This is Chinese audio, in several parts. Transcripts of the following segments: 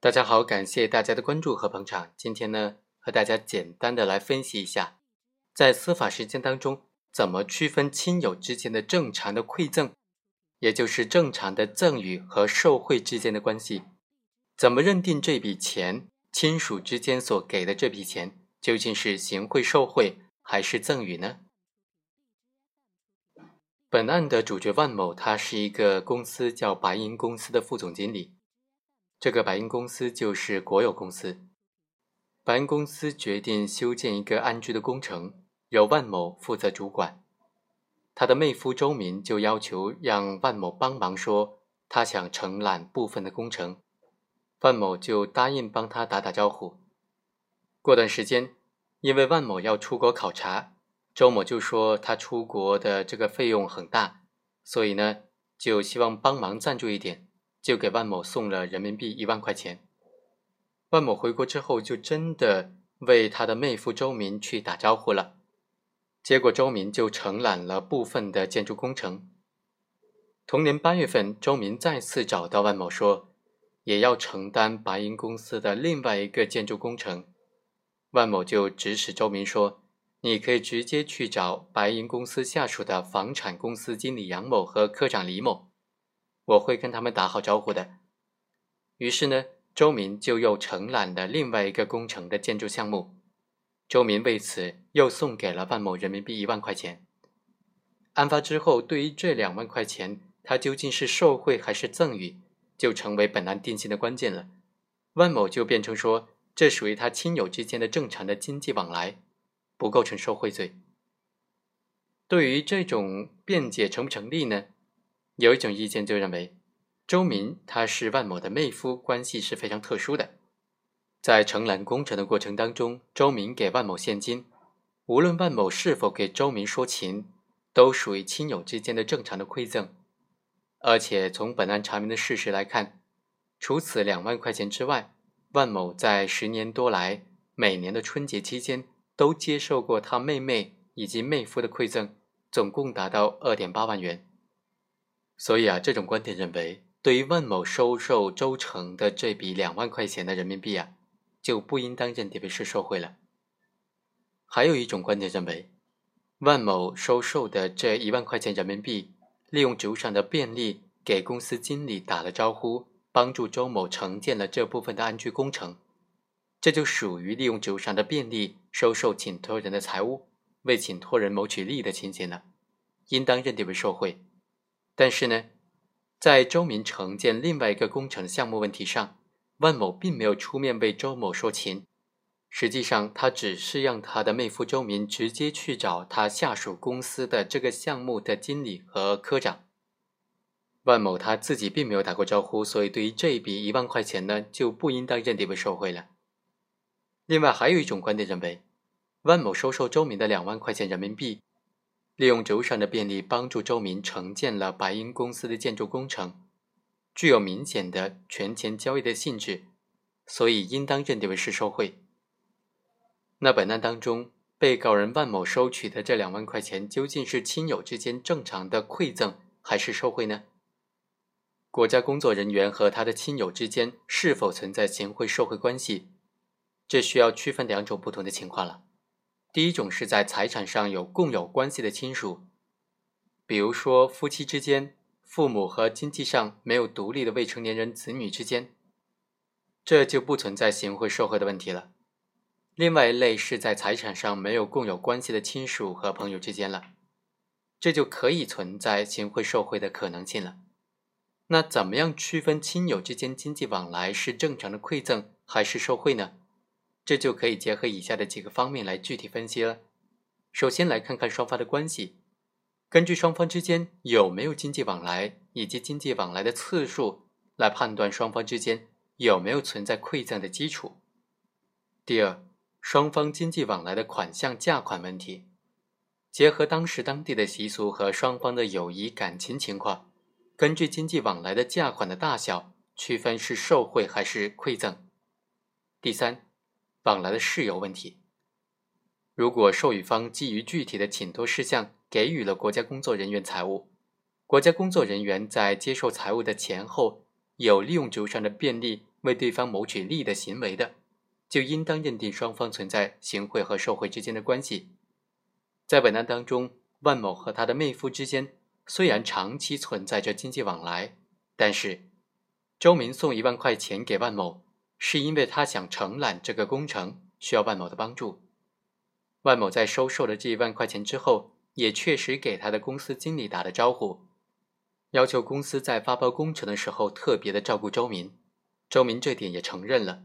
大家好，感谢大家的关注和捧场。今天呢，和大家简单的来分析一下，在司法实践当中，怎么区分亲友之间的正常的馈赠，也就是正常的赠与和受贿之间的关系？怎么认定这笔钱亲属之间所给的这笔钱究竟是行贿受贿还是赠与呢？本案的主角万某，他是一个公司叫白银公司的副总经理。这个白银公司就是国有公司。白银公司决定修建一个安居的工程，由万某负责主管。他的妹夫周明就要求让万某帮忙，说他想承揽部分的工程。万某就答应帮他打打招呼。过段时间，因为万某要出国考察，周某就说他出国的这个费用很大，所以呢，就希望帮忙赞助一点。就给万某送了人民币一万块钱。万某回国之后，就真的为他的妹夫周明去打招呼了。结果周明就承揽了部分的建筑工程。同年八月份，周明再次找到万某说，也要承担白银公司的另外一个建筑工程。万某就指使周明说：“你可以直接去找白银公司下属的房产公司经理杨某和科长李某。”我会跟他们打好招呼的。于是呢，周明就又承揽了另外一个工程的建筑项目。周明为此又送给了万某人民币一万块钱。案发之后，对于这两万块钱，他究竟是受贿还是赠与，就成为本案定性的关键了。万某就辩称说，这属于他亲友之间的正常的经济往来，不构成受贿罪。对于这种辩解成不成立呢？有一种意见就认为，周明他是万某的妹夫，关系是非常特殊的。在承揽工程的过程当中，周明给万某现金，无论万某是否给周明说情，都属于亲友之间的正常的馈赠。而且从本案查明的事实来看，除此两万块钱之外，万某在十年多来每年的春节期间都接受过他妹妹以及妹夫的馈赠，总共达到二点八万元。所以啊，这种观点认为，对于万某收受周成的这笔两万块钱的人民币啊，就不应当认定为是受贿了。还有一种观点认为，万某收受的这一万块钱人民币，利用职务上的便利，给公司经理打了招呼，帮助周某承建了这部分的安居工程，这就属于利用职务上的便利收受请托人的财物，为请托人谋取利益的情形了，应当认定为受贿。但是呢，在周明承建另外一个工程项目问题上，万某并没有出面为周某说情，实际上他只是让他的妹夫周明直接去找他下属公司的这个项目的经理和科长。万某他自己并没有打过招呼，所以对于这一笔一万块钱呢，就不应当认定为受贿了。另外还有一种观点认为，万某收受周明的两万块钱人民币。利用轴上的便利，帮助周明承建了白银公司的建筑工程，具有明显的权钱交易的性质，所以应当认定为是受贿。那本案当中，被告人万某收取的这两万块钱，究竟是亲友之间正常的馈赠，还是受贿呢？国家工作人员和他的亲友之间是否存在行贿受贿关系，这需要区分两种不同的情况了。第一种是在财产上有共有关系的亲属，比如说夫妻之间、父母和经济上没有独立的未成年人子女之间，这就不存在行贿受贿的问题了。另外一类是在财产上没有共有关系的亲属和朋友之间了，这就可以存在行贿受贿的可能性了。那怎么样区分亲友之间经济往来是正常的馈赠还是受贿呢？这就可以结合以下的几个方面来具体分析了。首先来看看双方的关系，根据双方之间有没有经济往来以及经济往来的次数来判断双方之间有没有存在馈赠的基础。第二，双方经济往来的款项价款问题，结合当时当地的习俗和双方的友谊感情情况，根据经济往来的价款的大小区分是受贿还是馈赠。第三。往来的事由问题，如果受予方基于具体的请托事项给予了国家工作人员财物，国家工作人员在接受财物的前后有利用职务上的便利为对方谋取利益的行为的，就应当认定双方存在行贿和受贿之间的关系。在本案当中，万某和他的妹夫之间虽然长期存在着经济往来，但是周明送一万块钱给万某，是因为他想承揽这个工程，需要万某的帮助。万某在收受了这一万块钱之后，也确实给他的公司经理打了招呼，要求公司在发包工程的时候特别的照顾周明。周明这点也承认了，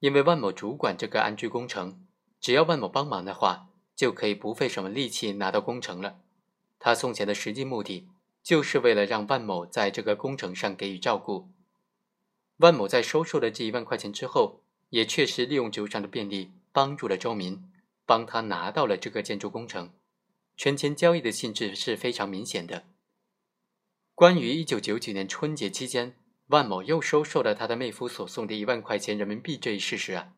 因为万某主管这个安居工程，只要万某帮忙的话。就可以不费什么力气拿到工程了。他送钱的实际目的，就是为了让万某在这个工程上给予照顾。万某在收受了这一万块钱之后，也确实利用酒厂的便利，帮助了周明，帮他拿到了这个建筑工程。权钱交易的性质是非常明显的。关于一九九九年春节期间，万某又收受了他的妹夫所送的一万块钱人民币这一事实啊。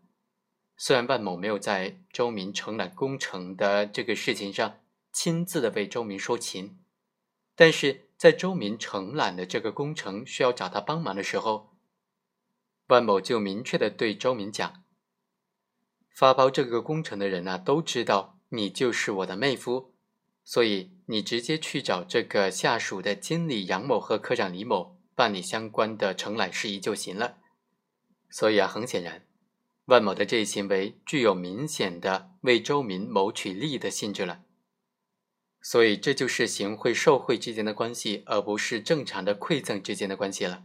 虽然万某没有在周明承揽工程的这个事情上亲自的为周明说情，但是在周明承揽的这个工程需要找他帮忙的时候，万某就明确的对周明讲：“发包这个工程的人呢，都知道你就是我的妹夫，所以你直接去找这个下属的经理杨某和科长李某办理相关的承揽事宜就行了。”所以啊，很显然。万某的这一行为具有明显的为周明谋取利益的性质了，所以这就是行贿受贿之间的关系，而不是正常的馈赠之间的关系了。